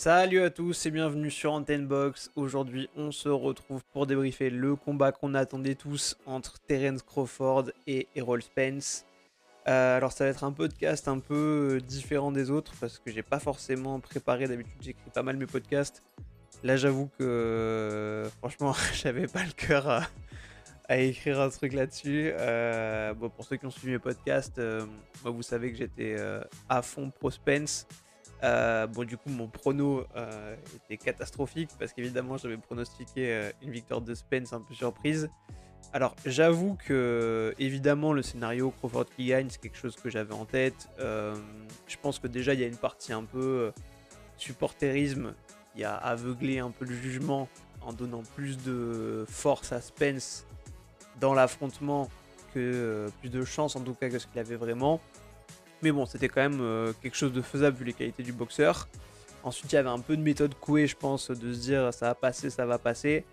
Salut à tous et bienvenue sur Antenne Box. Aujourd'hui, on se retrouve pour débriefer le combat qu'on attendait tous entre Terence Crawford et Errol Spence. Euh, alors, ça va être un podcast un peu différent des autres parce que j'ai pas forcément préparé. D'habitude, j'écris pas mal mes podcasts. Là, j'avoue que franchement, j'avais pas le cœur à, écrire un truc là-dessus. Euh, pour ceux qui ont suivi mes podcasts, euh, vous savez que j'étais à fond pro Spence. Euh, bon, du coup, mon prono euh, était catastrophique parce qu'évidemment, j'avais pronostiqué euh, une victoire de Spence un peu surprise. Alors, j'avoue que, évidemment, le scénario Crawford qui gagne, c'est quelque chose que j'avais en tête. je pense que déjà, il y a une partie un peu supporterisme qui a aveuglé un peu le jugement en donnant plus de force à Spence dans l'affrontement que plus de chance en tout cas que ce qu'il avait vraiment. Mais bon, c'était quand même euh, quelque chose de faisable vu les qualités du boxeur. Ensuite, il y avait un peu de méthode couée, je pense, de se dire ça va passer, ça va passer.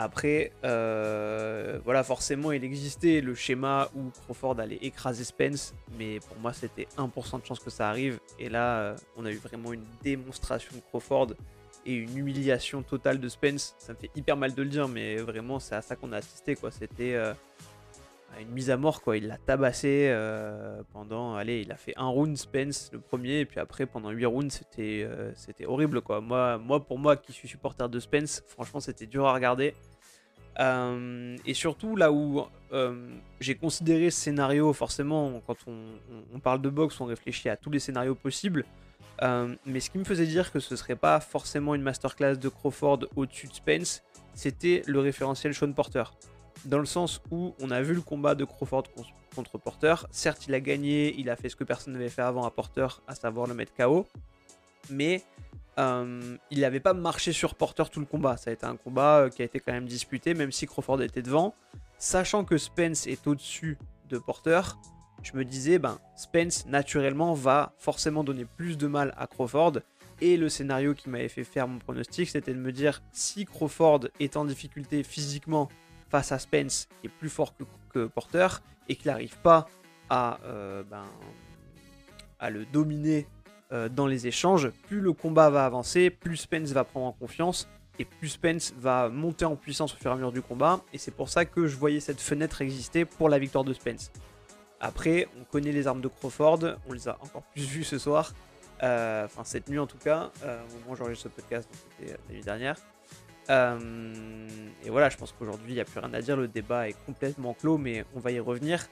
Après, euh, voilà, forcément, il existait le schéma où Crawford allait écraser Spence, mais pour moi, c'était 1% de chance que ça arrive. Et là, euh, on a eu vraiment une démonstration de Crawford et une humiliation totale de Spence. Ça me fait hyper mal de le dire, mais vraiment, c'est à ça qu'on a assisté. C'était une mise à mort quoi. Il l'a tabassé euh, pendant, allez, il a fait un round Spence le premier et puis après pendant 8 rounds c'était euh, c'était horrible quoi. Moi, pour moi qui suis supporter de Spence, franchement c'était dur à regarder. Euh, et surtout là où j'ai considéré ce scénario, forcément quand on, parle de boxe on réfléchit à tous les scénarios possibles. mais ce qui me faisait dire que ce serait pas forcément une masterclass de Crawford au-dessus de Spence, c'était le référentiel Sean Porter dans le sens où on a vu le combat de Crawford contre Porter. Certes, il a gagné, il a fait ce que personne n'avait fait avant à Porter, à savoir le mettre KO, mais euh, il n'avait pas marché sur Porter tout le combat. Ça a été un combat euh, qui a été quand même disputé, même si Crawford était devant. Sachant que Spence est au-dessus de Porter, je me disais, ben, Spence naturellement va forcément donner plus de mal à Crawford. Et le scénario qui m'avait fait faire mon pronostic, c'était de me dire si Crawford est en difficulté physiquement face à Spence qui est plus fort que, Porter et qu'il n'arrive pas à, euh, ben, le dominer euh, dans les échanges, plus le combat va avancer, plus Spence va prendre en confiance et plus Spence va monter en puissance au fur et à mesure du combat. Et c'est pour ça que je voyais cette fenêtre exister pour la victoire de Spence. Après, on connaît les armes de Crawford, on les a encore plus vues ce soir, euh, enfin cette nuit en tout cas, au moment où j'enregistre ce podcast, c'était la nuit dernière. Euh, et voilà, je pense qu'aujourd'hui, il n'y a plus rien à dire. Le débat est complètement clos, mais on va y revenir.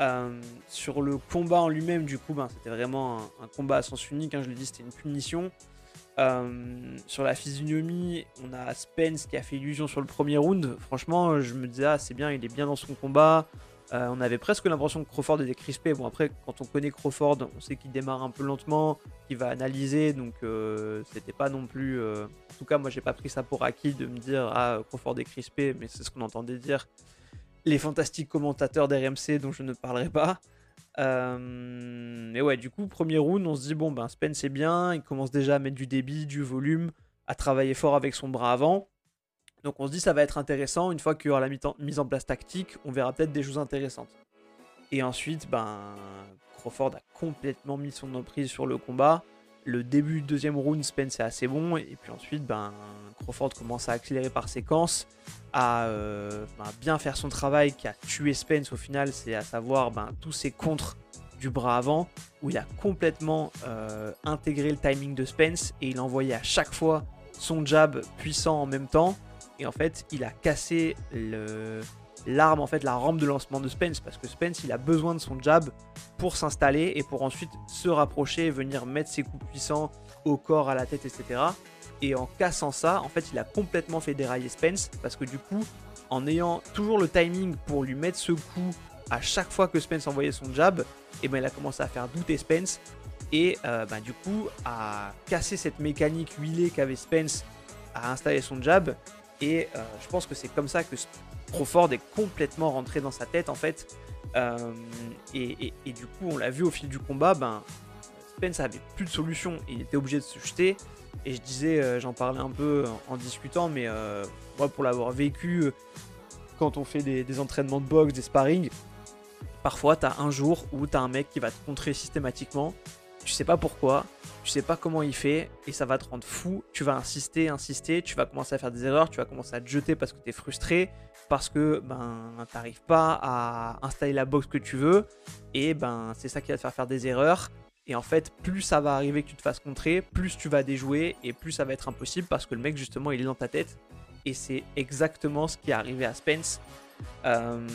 Euh, sur le combat en lui-même, du coup, ben, c'était vraiment un, combat à sens unique. Hein, je l'ai dit, c'était une punition. Euh, sur la physionomie, on a Spence qui a fait illusion sur le premier round. Franchement, je me disais, ah, c'est bien, il est bien dans son combat. Euh, on avait presque l'impression que Crawford était crispé. Bon, après, quand on connaît Crawford, on sait qu'il démarre un peu lentement, qu'il va analyser, donc euh, c'était pas non plus. Euh, en tout cas, moi, j'ai pas pris ça pour acquis de me dire Ah, Crawford est crispé, mais c'est ce qu'on entendait dire les fantastiques commentateurs d'RMC dont je ne parlerai pas. mais ouais, du coup, premier round, on se dit Bon, ben Spence est bien, il commence déjà à mettre du débit, du volume, à travailler fort avec son bras avant. Donc on se dit ça va être intéressant, une fois qu'il y aura la mise en place tactique, on verra peut-être des choses intéressantes. Et ensuite, ben, Crawford a complètement mis son emprise sur le combat. Le début du deuxième round, Spence est assez bon, et puis ensuite, ben, Crawford commence à accélérer par séquence, à euh, ben, bien faire son travail qui a tué Spence au final, c'est à savoir ben, tous ses contres du bras avant, où il a complètement euh, intégré le timing de Spence, et il envoyait à chaque fois son jab puissant en même temps, et en fait, il a cassé l'arme, en fait, la rampe de lancement de Spence, parce que Spence, il a besoin de son jab pour s'installer et pour ensuite se rapprocher et venir mettre ses coups puissants au corps, à la tête, etc. Et en cassant ça, en fait, il a complètement fait dérailler Spence, parce que du coup, en ayant toujours le timing pour lui mettre ce coup à chaque fois que Spence envoyait son jab, et eh ben, il a commencé à faire douter Spence et euh, ben, du coup à casser cette mécanique huilée qu'avait Spence à installer son jab et euh, je pense que c'est comme ça que Crawford est complètement rentré dans sa tête en fait. Euh, et, du coup, on l'a vu au fil du combat, ben, Spence avait plus de solution. Il était obligé de se jeter. Et je disais, euh, j'en parlais un peu en, discutant, mais moi pour l'avoir vécu quand on fait des, entraînements de boxe, des sparring, parfois tu as un jour où tu as un mec qui va te contrer systématiquement. Tu sais pas pourquoi, sais pas comment il fait et ça va te rendre fou. Tu vas insister, insister, tu vas commencer à faire des erreurs, tu vas commencer à te jeter parce que tu es frustré, parce que ben t'arrives pas à installer la box que tu veux et ben c'est ça qui va te faire faire des erreurs. Et en fait, plus ça va arriver que tu te fasses contrer, plus tu vas déjouer et plus ça va être impossible parce que le mec justement il est dans ta tête. Et c'est exactement ce qui est arrivé à Spence. Euh,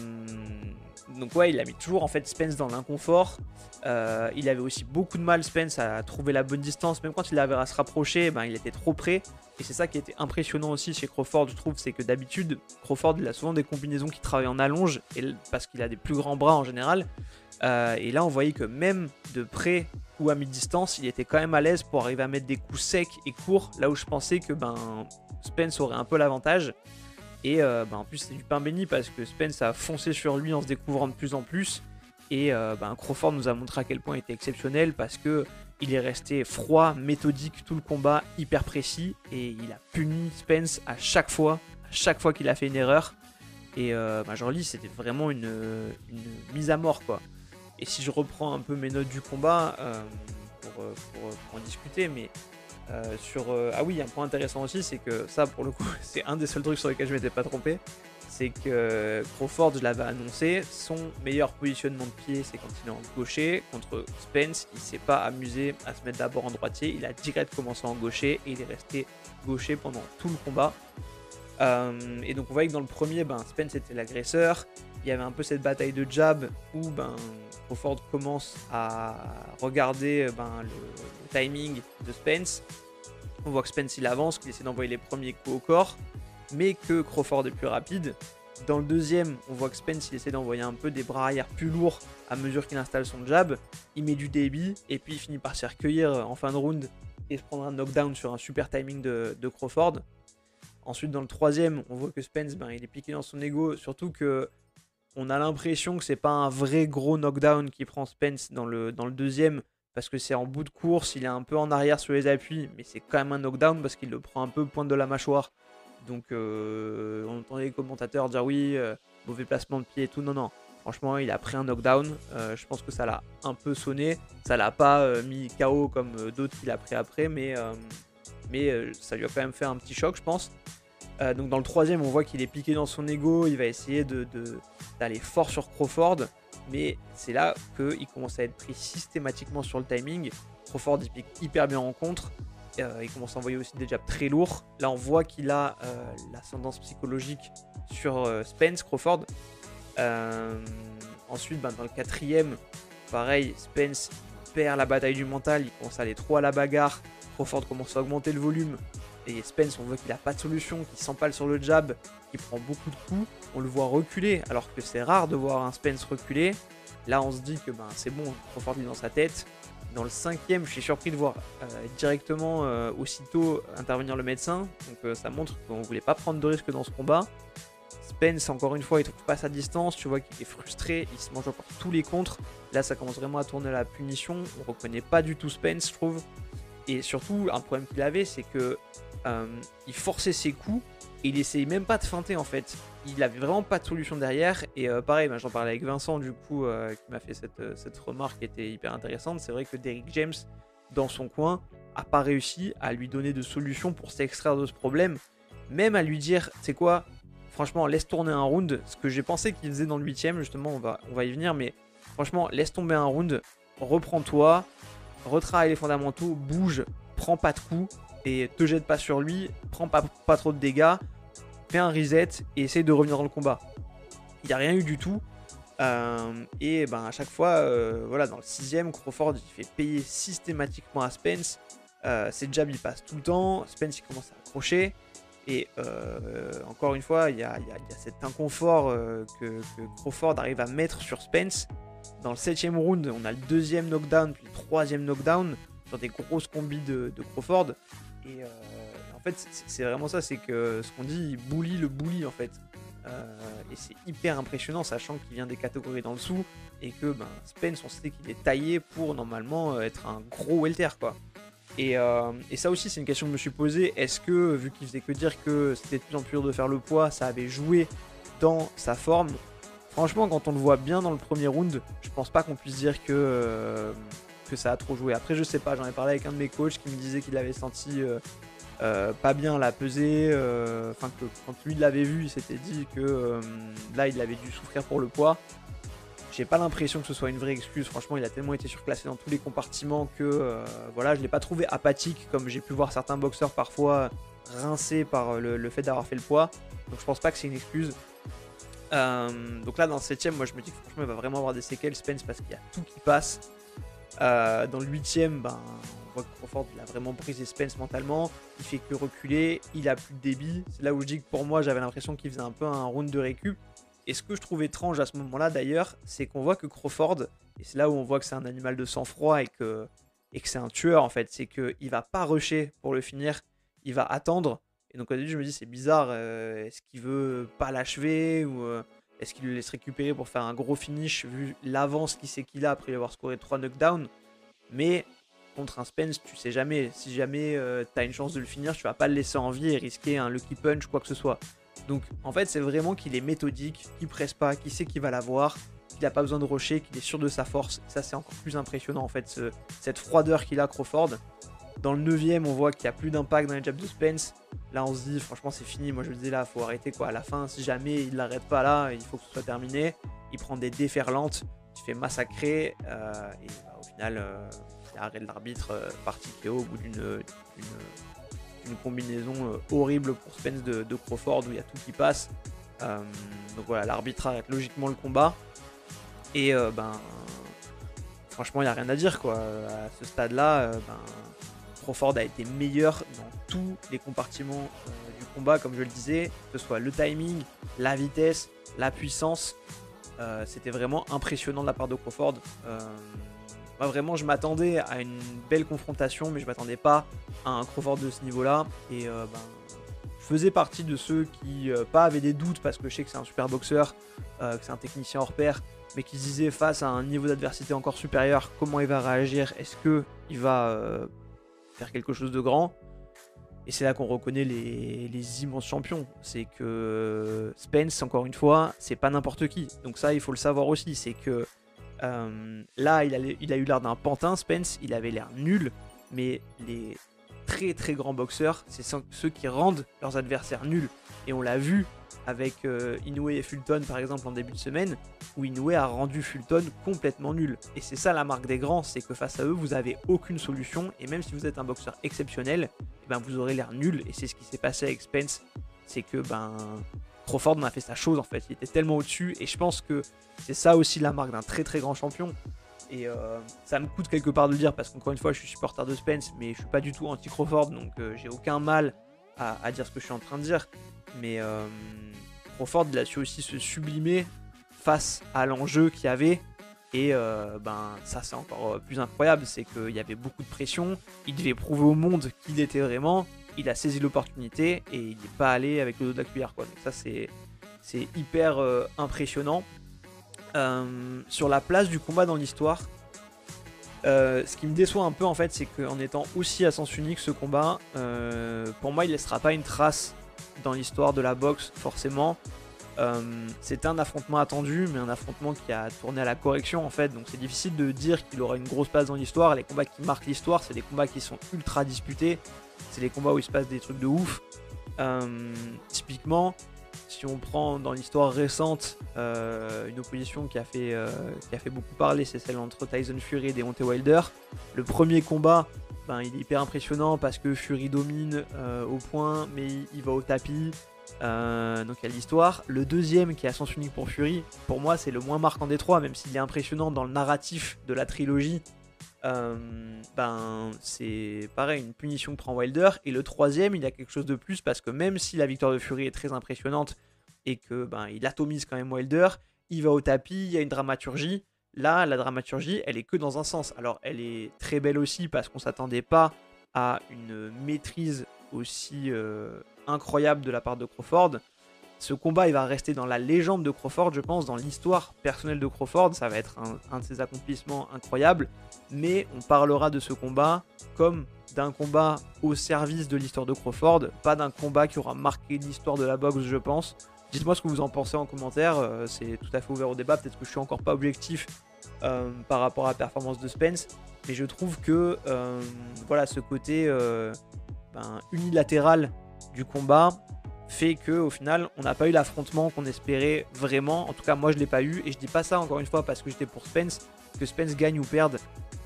donc ouais, il a mis toujours en fait Spence dans l'inconfort. Euh, il avait aussi beaucoup de mal Spence à trouver la bonne distance, même quand il avait à se rapprocher, ben, il était trop près. Et c'est ça qui était impressionnant aussi chez Crawford, je trouve, c'est que d'habitude, Crawford il a souvent des combinaisons qui travaillent en allonge, parce qu'il a des plus grands bras en général. Euh, et là, on voyait que même de près ou à mi-distance, il était quand même à l'aise pour arriver à mettre des coups secs et courts, là où je pensais que ben, Spence aurait un peu l'avantage. Et euh, bah, en plus, c'est du pain béni parce que Spence a foncé sur lui en se découvrant de plus en plus. Et euh, bah, Crawford nous a montré à quel point il était exceptionnel parce que il est resté froid, méthodique tout le combat, hyper précis. Et il a puni Spence à chaque fois, à chaque fois qu'il a fait une erreur. Et euh, bah, genre c'était vraiment une, mise à mort quoi. Et si je reprends un peu mes notes du combat pour, en discuter, mais euh, sur, euh, ah oui, un point intéressant aussi, c'est que ça, pour le coup, c'est un des seuls trucs sur lesquels je m'étais pas trompé. C'est que Crawford, je l'avais annoncé, son meilleur positionnement de pied, c'est quand il est en gaucher. Contre Spence, il s'est pas amusé à se mettre d'abord en droitier. Il a direct commencé en gaucher et il est resté gaucher pendant tout le combat. Euh, et donc on voyait que dans le premier, ben, Spence était l'agresseur. Il y avait un peu cette bataille de jab où ben, Crawford commence à regarder ben, le, timing de Spence. On voit que Spence il avance, qu'il essaie d'envoyer les premiers coups au corps, mais que Crawford est plus rapide. Dans le deuxième, on voit que Spence il essaie d'envoyer un peu des bras arrière plus lourds à mesure qu'il installe son jab. Il met du débit et puis il finit par se recueillir en fin de round et se prendre un knockdown sur un super timing de, Crawford. Ensuite, dans le troisième, on voit que Spence ben, il est piqué dans son ego, surtout que on a l'impression que c'est pas un vrai gros knockdown qui prend Spence dans le, deuxième parce que c'est en bout de course, il est un peu en arrière sur les appuis, mais c'est quand même un knockdown parce qu'il le prend un peu pointe de la mâchoire. Donc euh, on entendait les commentateurs dire oui, euh, mauvais placement de pied et tout. Non, non. Franchement, il a pris un knockdown. Euh, je pense que ça l'a un peu sonné. Ça l'a pas mis KO comme d'autres qu'il a pris après, mais, mais ça lui a quand même fait un petit choc, je pense. Euh, donc dans le troisième, on voit qu'il est piqué dans son ego, il va essayer d'aller fort sur Crawford, mais c'est là qu'il commence à être pris systématiquement sur le timing. Crawford il pique hyper bien en contre, euh, il commence à envoyer aussi des jabs très lourds. Là on voit qu'il a euh, l'ascendance psychologique sur Spence, Crawford. ensuite, ben, dans le quatrième, pareil, Spence perd la bataille du mental, il commence à aller trop à la bagarre. Crawford commence à augmenter le volume, et Spence, on voit qu'il n'a pas de solution, qu'il s'empale sur le jab, qu'il prend beaucoup de coups. On le voit reculer, alors que c'est rare de voir un Spence reculer. Là, on se dit que ben, c'est bon, Crawford est dans sa tête. Dans le cinquième, je suis surpris de voir euh, directement euh, aussitôt intervenir le médecin. Donc euh, ça montre qu'on ne voulait pas prendre de risque dans ce combat. Spence, encore une fois, il trouve pas sa distance. Tu vois qu'il est frustré, il se mange encore tous les contres. Là, ça commence vraiment à tourner la punition. On reconnaît pas du tout Spence, je trouve. Et surtout, un problème qu'il avait, c'est que euh, il forçait ses coups et il essayait même pas de feinter en fait. Il avait vraiment pas de solution derrière. Et euh, pareil, bah, j'en parlais avec Vincent du coup, euh, qui m'a fait cette, remarque qui était hyper intéressante. C'est vrai que Derrick James, dans son coin, a pas réussi à lui donner de solution pour s'extraire de ce problème. Même à lui dire, c'est quoi, franchement, laisse tourner un round. Ce que j'ai pensé qu'il faisait dans le huitième, justement, on va, on va y venir. Mais franchement, laisse tomber un round, reprends-toi, retravaille les fondamentaux, bouge, prends pas de coups et te jette pas sur lui, prends pas, pas trop de dégâts, fais un reset et essaye de revenir dans le combat. Il n'y a rien eu du tout. Euh, et ben à chaque fois, euh, voilà, dans le sixième, Crawford il fait payer systématiquement à Spence. Euh, ses jabs il passe tout le temps. Spence il commence à accrocher. Et encore une fois, il y, a, cet inconfort que, Crawford arrive à mettre sur Spence. Dans le septième round, on a le deuxième knockdown, puis le troisième knockdown sur des grosses combis de Crawford. Et euh, en fait, c'est vraiment ça, c'est que ce qu'on dit, bully le bully en fait. Euh, et c'est hyper impressionnant, sachant qu'il vient des catégories le dessous et que ben, Spence, on sait qu'il est taillé pour normalement euh, être un gros welter quoi. Et, et, ça aussi, c'est une question que je me suis posée. Est-ce que, vu qu'il faisait que dire que c'était de plus en plus dur de faire le poids, ça avait joué dans sa forme? Franchement, quand on le voit bien dans le premier round, je pense pas qu'on puisse dire que, que ça a trop joué. Après, je sais pas, j'en ai parlé avec un de mes coachs qui me disait qu'il avait senti pas bien la pesée. Enfin, que quand lui l'avait vu, il s'était dit que là, il avait dû souffrir pour le poids. J'ai pas l'impression que ce soit une vraie excuse. Franchement, il a tellement été surclassé dans tous les compartiments que euh, voilà, je l'ai pas trouvé apathique comme j'ai pu voir certains boxeurs parfois rincés par le, fait d'avoir fait le poids. Donc je pense pas que c'est une excuse. Euh, donc là, dans le 7 moi je me dis que franchement, il va vraiment avoir des séquelles Spence parce qu'il y a tout qui passe. Euh, dans le 8 ben, on voit que Crawford il a vraiment brisé Spence mentalement. Il fait que reculer, il a plus de débit. C'est là où je dis que pour moi, j'avais l'impression qu'il faisait un peu un round de récup. Et ce que je trouve étrange à ce moment-là d'ailleurs, c'est qu'on voit que Crawford, et c'est là où on voit que c'est un animal de sang-froid et que, et que c'est un tueur en fait, c'est qu'il va pas rusher pour le finir, il va attendre. Et donc au début je me dis c'est bizarre, euh, est-ce qu'il veut pas l'achever ou euh, est-ce qu'il le laisse récupérer pour faire un gros finish vu l'avance qu'il sait qu'il a après avoir scoré 3 knockdowns? Mais contre un Spence, tu sais jamais. Si jamais euh, tu as une chance de le finir, tu vas pas le laisser en vie et risquer un lucky punch, quoi que ce soit. Donc en fait, c'est vraiment qu'il est méthodique, qu'il presse pas, qu'il sait qu'il va l'avoir, qu'il n'a pas besoin de rocher, qu'il est sûr de sa force. Ça, c'est encore plus impressionnant en fait, cette froideur qu'il a, Crawford. Dans le 9ème, on voit qu'il n'y a plus d'impact dans les jabs de Spence. Là, on se dit, franchement, c'est fini. Moi, je me disais, là, faut arrêter quoi. À la fin, si jamais il l'arrête pas là, il faut que ce soit terminé. Il prend des déferlantes, il fait massacrer. Euh, et bah, au final, euh, il arrête l'arbitre euh, KO au bout d'une une combinaison euh, horrible pour Spence de, Crawford où il y a tout qui passe. Euh, donc voilà, l'arbitre arrête logiquement le combat. Et ben, franchement, il n'y a rien à dire quoi. À ce stade-là, ben, Crawford a été meilleur dans tous les compartiments du combat, comme je le disais, que ce soit le timing, la vitesse, la puissance. C'était vraiment impressionnant de la part de Crawford. Moi, vraiment, je m'attendais à une belle confrontation, mais je m'attendais pas à un Crawford de ce niveau-là. Et euh, ben, je faisais partie de ceux qui, euh, pas avaient des doutes, parce que je sais que c'est un super boxeur, euh, que c'est un technicien hors pair, mais qui se disaient face à un niveau d'adversité encore supérieur, comment il va réagir? Est-ce qu'il va faire quelque chose de grand et c'est là qu'on reconnaît les, immenses champions. C'est que Spence, encore une fois, c'est pas n'importe qui. Donc ça, il faut le savoir aussi. C'est que euh, là, il a, eu l'air d'un pantin, Spence, il avait l'air nul, mais les très très grands boxeurs, c'est ceux qui rendent leurs adversaires nuls. Et on l'a vu avec euh, Inoue et Fulton par exemple en début de semaine, où Inoue a rendu Fulton complètement nul. Et c'est ça la marque des grands, c'est que face à eux, vous avez aucune solution, et même si vous êtes un boxeur exceptionnel, eh ben, vous aurez l'air nul, et c'est ce qui s'est passé avec Spence, c'est que ben Crawford en a fait sa chose en fait. Il était tellement au-dessus et je pense que c'est ça aussi la marque d'un très très grand champion. Et euh, ça me coûte quelque part de le dire parce qu'encore une fois, je suis supporter de Spence, mais je suis pas du tout anti-Crawford donc euh, j'ai aucun mal à, dire ce que je suis en train de dire. Mais euh, Crawford, il a su aussi se sublimer face à l'enjeu qu'il y avait. Et ben ça c'est encore plus incroyable, c'est qu'il y avait beaucoup de pression, il devait prouver au monde qu'il était vraiment, il a saisi l'opportunité et il n'est pas allé avec le dos de la cuillère. Quoi. Donc ça, c'est, hyper impressionnant. Euh, sur la place du combat dans l'histoire, euh, ce qui me déçoit un peu en fait, c'est qu'en étant aussi à sens unique ce combat, pour moi, il laissera pas une trace dans l'histoire de la boxe forcément. c'est un affrontement attendu, mais un affrontement qui a tourné à la correction en fait. Donc c'est difficile de dire qu'il aura une grosse place dans l'histoire. Les combats qui marquent l'histoire, c'est des combats qui sont ultra disputés c'est les combats où il se passe des trucs de ouf. Euh, typiquement, si on prend dans l'histoire récente euh, une opposition qui a, fait, euh, qui a fait beaucoup parler, c'est celle entre Tyson Fury et Deontay Wilder. Le premier combat, ben, il est hyper impressionnant parce que Fury domine au point, mais il, va au tapis. donc il y a l'histoire. Le deuxième, qui est à sens unique pour Fury, pour moi c'est le moins marquant des trois, même s'il est impressionnant dans le narratif de la trilogie euh, ben c'est pareil, une punition que prend Wilder. Et le troisième, il y a quelque chose de plus parce que même si la victoire de Fury est très impressionnante et que ben il atomise quand même Wilder, il va au tapis, il y a une dramaturgie. Là, la dramaturgie, elle est que dans un sens. Alors, elle est très belle aussi parce qu'on s'attendait pas à une maîtrise aussi euh, incroyable de la part de Crawford. Ce combat, il va rester dans la légende de Crawford, je pense, dans l'histoire personnelle de Crawford. Ça va être un, de ses accomplissements incroyables. Mais on parlera de ce combat comme d'un combat au service de l'histoire de Crawford, pas d'un combat qui aura marqué l'histoire de la boxe, je pense. Dites-moi ce que vous en pensez en commentaire. Euh, c'est tout à fait ouvert au débat. Peut-être que je suis encore pas objectif par rapport à la performance de Spence. Mais je trouve que voilà, ce côté ben, unilatéral du combat fait que au final on n'a pas eu l'affrontement qu'on espérait vraiment. En tout cas moi je l'ai pas eu et je dis pas ça encore une fois parce que j'étais pour Spence. Que Spence gagne ou perde,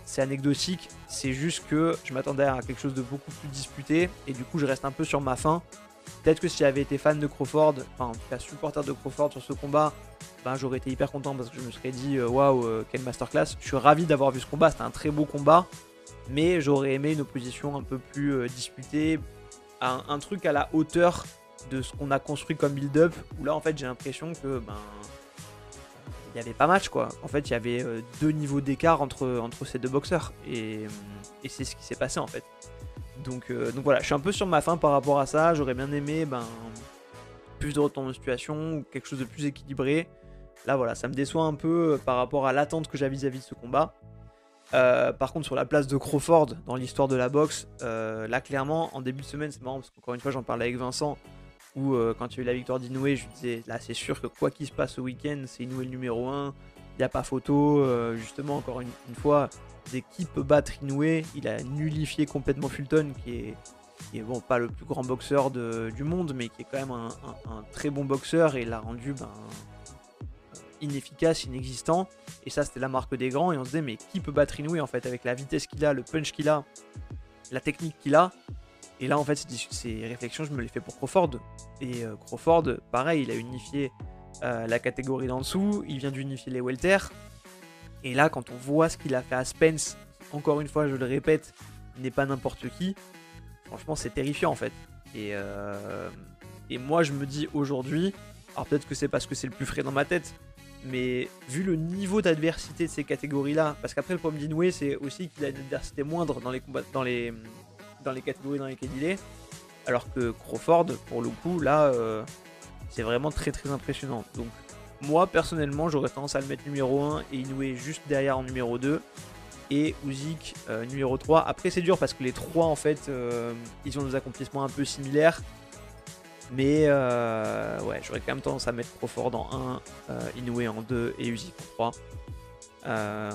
c'est anecdotique. C'est juste que je m'attendais à quelque chose de beaucoup plus disputé et du coup je reste un peu sur ma faim. Peut-être que si j'avais été fan de Crawford, enfin en supporter de Crawford sur ce combat, ben, j'aurais été hyper content parce que je me serais dit euh, waouh wow, euh, quelle masterclass. Je suis ravi d'avoir vu ce combat, c'était un très beau combat, mais j'aurais aimé une opposition un peu plus euh, disputée, un, truc à la hauteur de ce qu'on a construit comme build-up, où là en fait j'ai l'impression que ben il n'y avait pas match quoi. En fait il y avait euh, deux niveaux d'écart entre, ces deux boxeurs et, et c'est ce qui s'est passé en fait. Donc, euh, voilà, je suis un peu sur ma fin par rapport à ça. J'aurais bien aimé ben, plus de retour de situation quelque chose de plus équilibré. Là voilà, ça me déçoit un peu euh, par rapport à l'attente que j'ai vis-à-vis de ce combat. par contre, sur la place de Crawford dans l'histoire de la boxe, là clairement, en début de semaine, c'est marrant parce qu'encore une fois, j'en parlais avec Vincent où euh, quand il y a eu la victoire d'Inoue, je disais là c'est sûr que quoi qu'il se passe au week-end, c'est Inoue le numéro 1, il n'y a pas photo. Euh, justement, encore une, fois, dès qu'il peut battre Inoue, il a nullifié complètement Fulton, qui est, qui est bon, pas le plus grand boxeur du monde, mais qui est quand même un, très bon boxeur et l'a rendu ben, inefficace, inexistant. Et ça, c'était la marque des grands. Et on se disait, mais qui peut battre Inoue en fait avec la vitesse qu'il a, le punch qu'il a, la technique qu'il a? Et là, en fait, ces réflexions, je me les fais pour Crawford. Et euh, Crawford, pareil, il a unifié euh, la catégorie d'en dessous, il vient d'unifier les welter. Et là, quand on voit ce qu'il a fait à Spence, encore une fois, je le répète, n'est pas n'importe qui, franchement, c'est terrifiant en fait. Et, euh, et moi, je me dis aujourd'hui, alors peut-être que c'est parce que c'est le plus frais dans ma tête, mais vu le niveau d'adversité de ces catégories-là, parce qu'après le problème d'Inoué, c'est aussi qu'il a une adversité moindre dans les combats, dans les, dans les catégories dans lesquelles il est. Alors que Crawford, pour le coup, là, euh, c'est vraiment très très impressionnant. Donc, moi personnellement, j'aurais tendance à le mettre numéro 1 et Inoue juste derrière en numéro 2. Et Uzik euh, numéro 3. Après, c'est dur parce que les trois, en fait, euh, ils ont des accomplissements un peu similaires. Mais ouais, j'aurais quand même tendance à mettre Crawford en 1, Inoue en 2 et Uzik en 3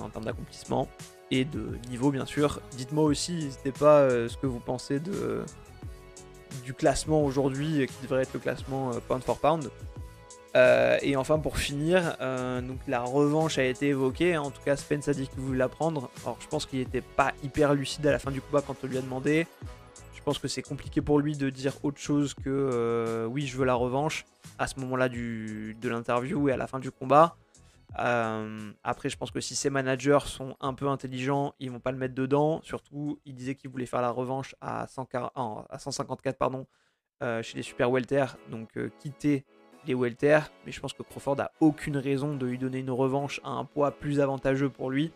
en termes d'accomplissement et de niveau bien sûr. Dites-moi aussi, n'hésitez pas euh, ce que vous pensez de, du classement aujourd'hui euh, qui devrait être le classement euh, pound for pound. et enfin pour finir, donc la revanche a été évoquée, en tout cas Spence a dit qu'il voulait la prendre. Alors je pense qu'il n'était pas hyper lucide à la fin du combat quand on lui a demandé. Je pense que c'est compliqué pour lui de dire autre chose que oui je veux la revanche à ce moment-là de l'interview et à la fin du combat. Euh, après, je pense que si ses managers sont un peu intelligents, ils vont pas le mettre dedans. Surtout, il disait qu'il voulait faire la revanche à, 154 pardon, euh, chez les super welter, donc euh, quitter les welter. Mais je pense que Crawford a aucune raison de lui donner une revanche à un poids plus avantageux pour lui.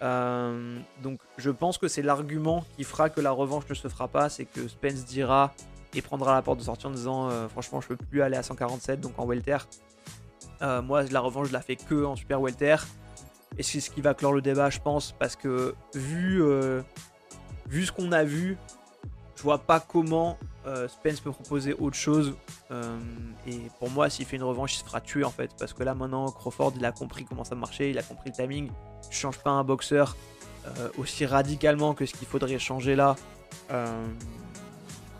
donc, je pense que c'est l'argument qui fera que la revanche ne se fera pas, c'est que Spence dira et prendra la porte de sortie en disant franchement, je peux plus aller à 147, donc en welter. Euh, moi, la revanche, je la fais que en super welter. Et c'est ce qui va clore le débat, je pense, parce que vu, euh, vu ce qu'on a vu, je vois pas comment euh, Spence peut proposer autre chose. et pour moi, s'il fait une revanche, il se fera tuer en fait. Parce que là, maintenant, Crawford, il a compris comment ça marchait, il a compris le timing. Je change pas un boxeur aussi radicalement que ce qu'il faudrait changer là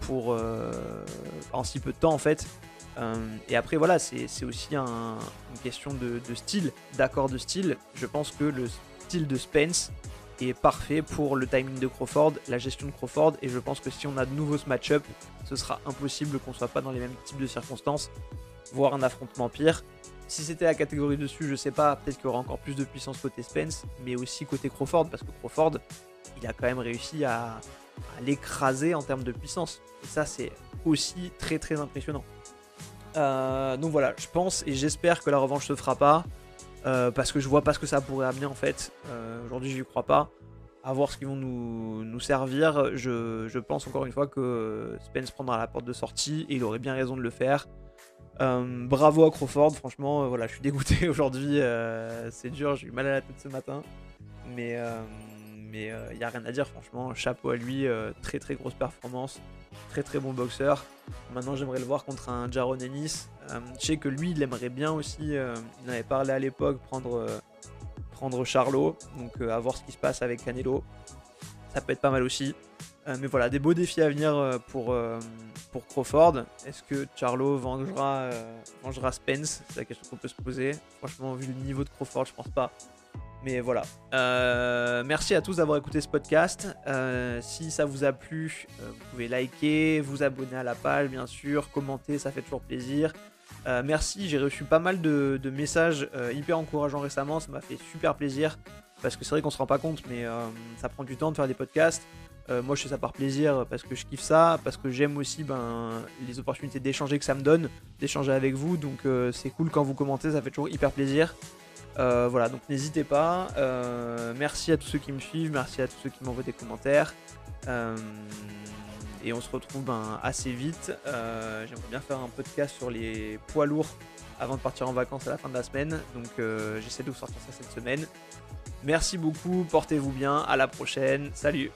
pour en si peu de temps en fait. Euh, et après, voilà, c'est aussi une question de, style, d'accord de style. Je pense que le style de Spence est parfait pour le timing de Crawford, la gestion de Crawford, et je pense que si on a de nouveau ce match-up, ce sera impossible qu'on soit pas dans les mêmes types de circonstances, voire un affrontement pire. Si c'était la catégorie dessus, je sais pas, peut-être qu'il y aura encore plus de puissance côté Spence, mais aussi côté Crawford, parce que Crawford, il a quand même réussi à, à l'écraser en termes de puissance. Et ça, c'est aussi très très impressionnant. Euh, donc voilà, je pense et j'espère que la revanche se fera pas. Euh, parce que je vois pas ce que ça pourrait amener en fait. Euh, aujourd'hui, je n'y crois pas. À voir ce qu'ils vont nous, servir. Je, pense encore une fois que Spence prendra la porte de sortie et il aurait bien raison de le faire. bravo à Crawford, franchement, voilà, je suis dégoûté aujourd'hui. c'est dur, j'ai eu mal à la tête ce matin. Mais mais il n'y a rien à dire, franchement. Chapeau à lui, très très grosse performance. Très très bon boxeur. Maintenant, j'aimerais le voir contre un Jaron Ennis. Euh, je sais que lui, il aimerait bien aussi. Euh, il en avait parlé à l'époque, prendre, euh, prendre Charlot. Donc à voir ce qui se passe avec Canelo. Ça peut être pas mal aussi. mais voilà, des beaux défis à venir pour, pour Crawford. Est-ce que Charlo vengera, vengera Spence? C'est la question qu'on peut se poser. Franchement, vu le niveau de Crawford, je pense pas. Mais voilà. Euh, merci à tous d'avoir écouté ce podcast. Euh, si ça vous a plu, euh, vous pouvez liker, vous abonner à la page, bien sûr, commenter, ça fait toujours plaisir. merci, j'ai reçu pas mal de, messages hyper encourageants récemment, ça m'a fait super plaisir. Parce que c'est vrai qu'on se rend pas compte, mais ça prend du temps de faire des podcasts. moi, je fais ça par plaisir parce que je kiffe ça, parce que j'aime aussi ben, les opportunités d'échanger que ça me donne, d'échanger avec vous. Donc, c'est cool quand vous commentez, ça fait toujours hyper plaisir. Euh, voilà, donc n'hésitez pas. Euh, merci à tous ceux qui me suivent, merci à tous ceux qui m'envoient des commentaires. Euh, et on se retrouve ben, assez vite. J'aimerais bien faire un podcast sur les poids lourds avant de partir en vacances à la fin de la semaine. Donc j'essaie de vous sortir ça cette semaine. Merci beaucoup, portez-vous bien, à la prochaine, salut